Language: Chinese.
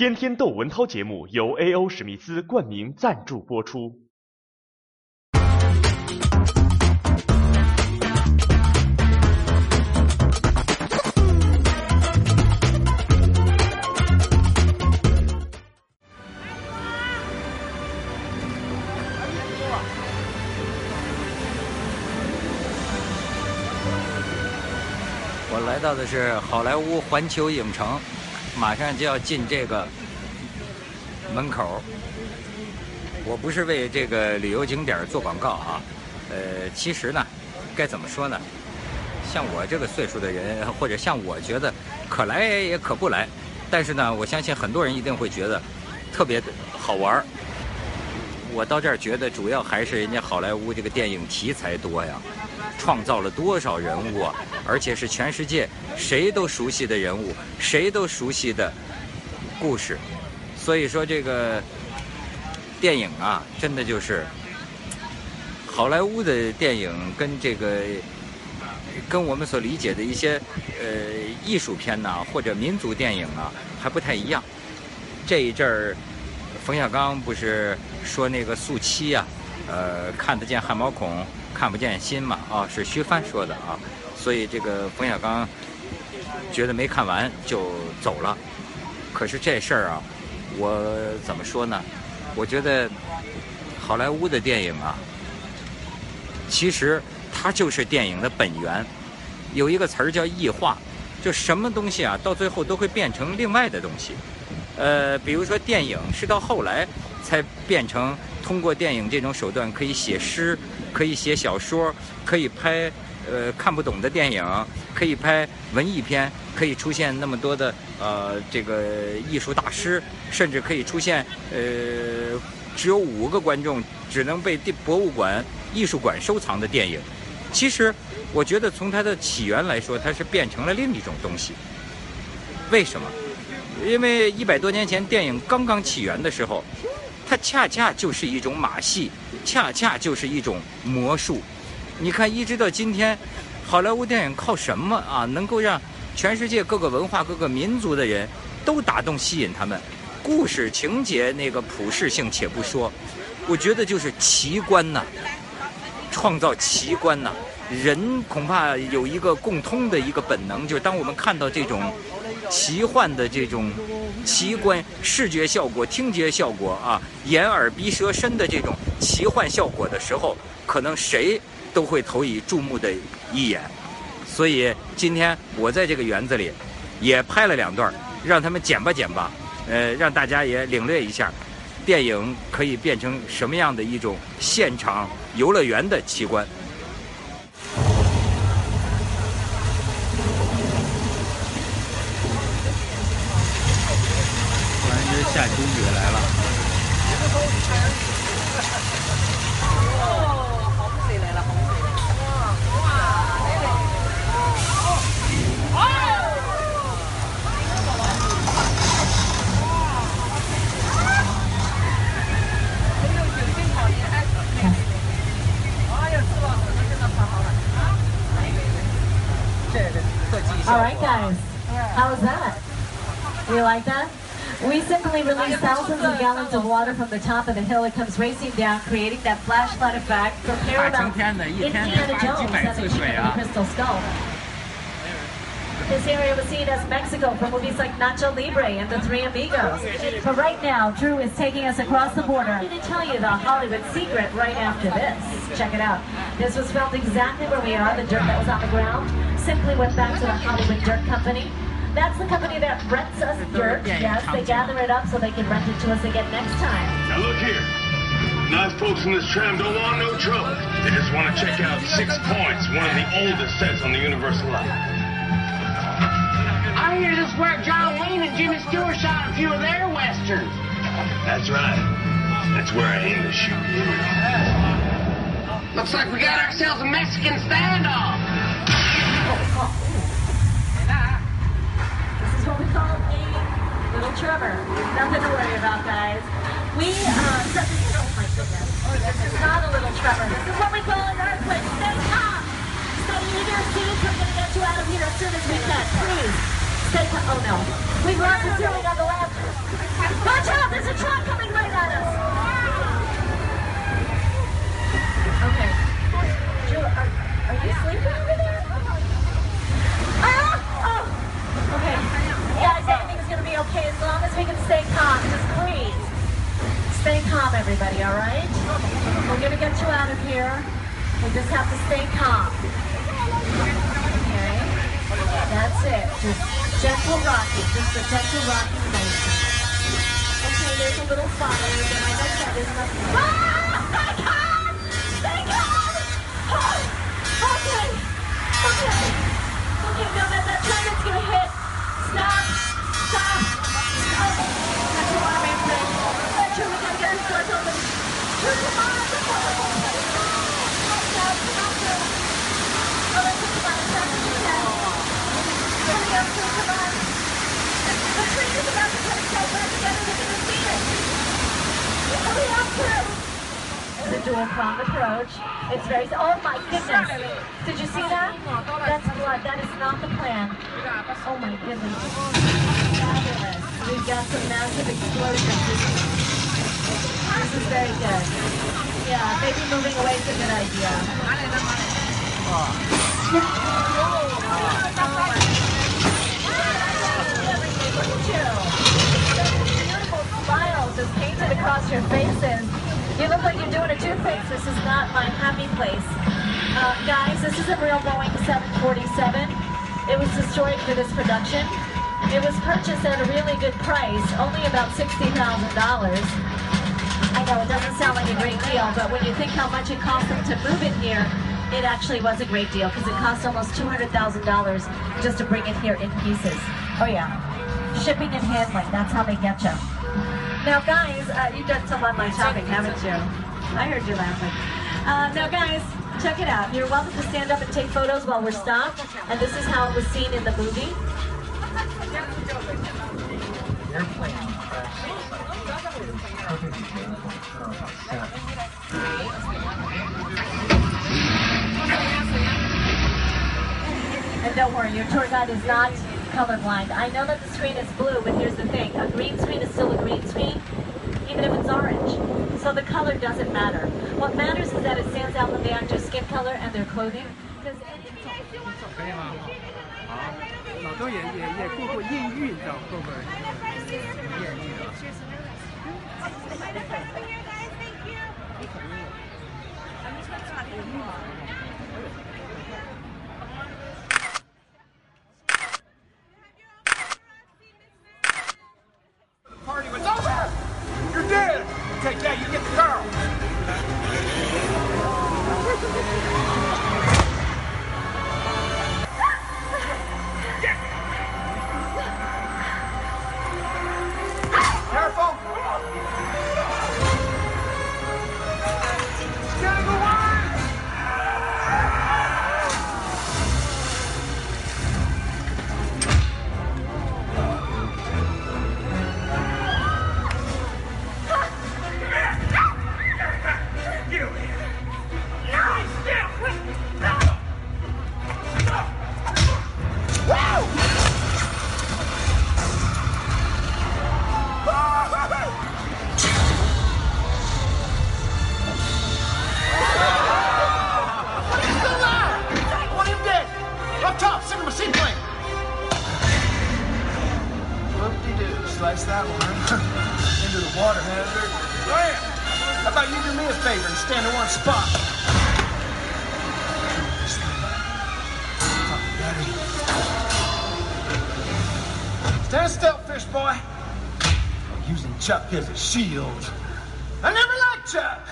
天天逗文涛节目由 A.O. 史密斯冠名赞助播出。我来到的是好莱坞环球影城，马上就要进这个门口。我不是为这个旅游景点做广告啊，呃，其实呢，该怎么说呢？像我这个岁数的人，或者像我觉得可来也可不来，但是呢，我相信很多人一定会觉得特别好玩儿。我到这儿觉得主要还是人家好莱坞这个电影题材多呀。创造了多少人物啊！而且是全世界谁都熟悉的人物，谁都熟悉的故事。所以说，这个电影啊，真的就是好莱坞的电影，跟这个跟我们所理解的一些呃艺术片呐，或者民族电影啊，还不太一样。这一阵儿，冯小刚不是说那个速七啊，呃，看得见汗毛孔。看不见心嘛啊，是徐帆说的啊，所以这个冯小刚觉得没看完就走了。可是这事儿啊，我怎么说呢？我觉得好莱坞的电影啊，其实它就是电影的本源。有一个词儿叫异化，就什么东西啊，到最后都会变成另外的东西。呃，比如说电影是到后来才变成。通过电影这种手段，可以写诗，可以写小说，可以拍呃看不懂的电影，可以拍文艺片，可以出现那么多的呃这个艺术大师，甚至可以出现呃只有五个观众只能被博物馆、艺术馆收藏的电影。其实，我觉得从它的起源来说，它是变成了另一种东西。为什么？因为一百多年前电影刚刚起源的时候。它恰恰就是一种马戏，恰恰就是一种魔术。你看，一直到今天，好莱坞电影靠什么啊？能够让全世界各个文化、各个民族的人都打动、吸引他们？故事情节那个普适性且不说，我觉得就是奇观呐，创造奇观呐。人恐怕有一个共通的一个本能，就是当我们看到这种。奇幻的这种奇观、视觉效果、听觉效果啊，眼耳鼻舌身的这种奇幻效果的时候，可能谁都会投以注目的一眼。所以今天我在这个园子里也拍了两段，让他们剪吧剪吧，呃，让大家也领略一下电影可以变成什么样的一种现场游乐园的奇观。下起雨来了。哦，洪水来了，洪水！哇哇，来了！哦！哎呦，有幸好厉害！哎呀，是吧？那真的太好了。这是特技效果。All right, guys. How's that? You like that? We simply release thousands of gallons of water from the top of the hill. It comes racing down, creating that flashlight effect from Paramount Indiana Jones and the Crystal Skull. This area was seen as Mexico for movies like Nacho Libre and The Three Amigos. But right now, Drew is taking us across the border. I'm going to tell you the Hollywood secret right after this. Check it out. This was filmed exactly where we are. The dirt that was on the ground simply went back to the Hollywood Dirt Company. That's the company that rents us dirt. Yes, they gather it up so they can rent it to us again next time. Now look here. Nice folks in this tram don't want no trouble. They just want to check out Six Points, one of the oldest sets on the Universal line. I hear this is where John Wayne and Jimmy Stewart shot a few of their westerns. That's right. That's where I aim to shoot you. Looks like we got ourselves a Mexican standoff. We're going to get you out of here. We just have to stay calm. Okay? That's it. Just gentle rocking. Just a gentle rocking motion. Okay, there's a little fire, but like I said, there's nothing. Ah! Dual prong approach. It's very, oh my goodness. Did you see that? That's blood. That is not the plan. Oh my goodness. Fabulous. We've got some massive explosions. This is very good. Yeah, maybe moving away is a good idea. Oh, you. Beautiful smiles just painted across your faces. You look like you're doing a two-face. This is not my happy place. Guys, this is a real Boeing 747. It was destroyed for this production. It was purchased at a really good price, only about $60,000. I know it doesn't sound like a great deal, but when you think how much it cost to move it here, it actually was a great deal because it cost almost $200,000 just to bring it here in pieces. Oh yeah, shipping and handling, that's how they get you. Now guys, uh, you've done some online shopping, haven't you? I heard you laughing. Uh, now guys, check it out. You're welcome to stand up and take photos while we're stopped, and this is how it was seen in the movie. And don't worry, your tour guide is not colorblind. I know that the screen is blue, but here's the thing. A green screen is still a green screen, even if it's orange. So the color doesn't matter. What matters is that it stands out from the actor's skin color and their clothing. Because 可以吗？好，老周也也也过过艳遇，你知道过过艳遇的。 me a favor and stand in one spot? Stand still, fish boy. Using Chuck as a shield. I never liked Chuck.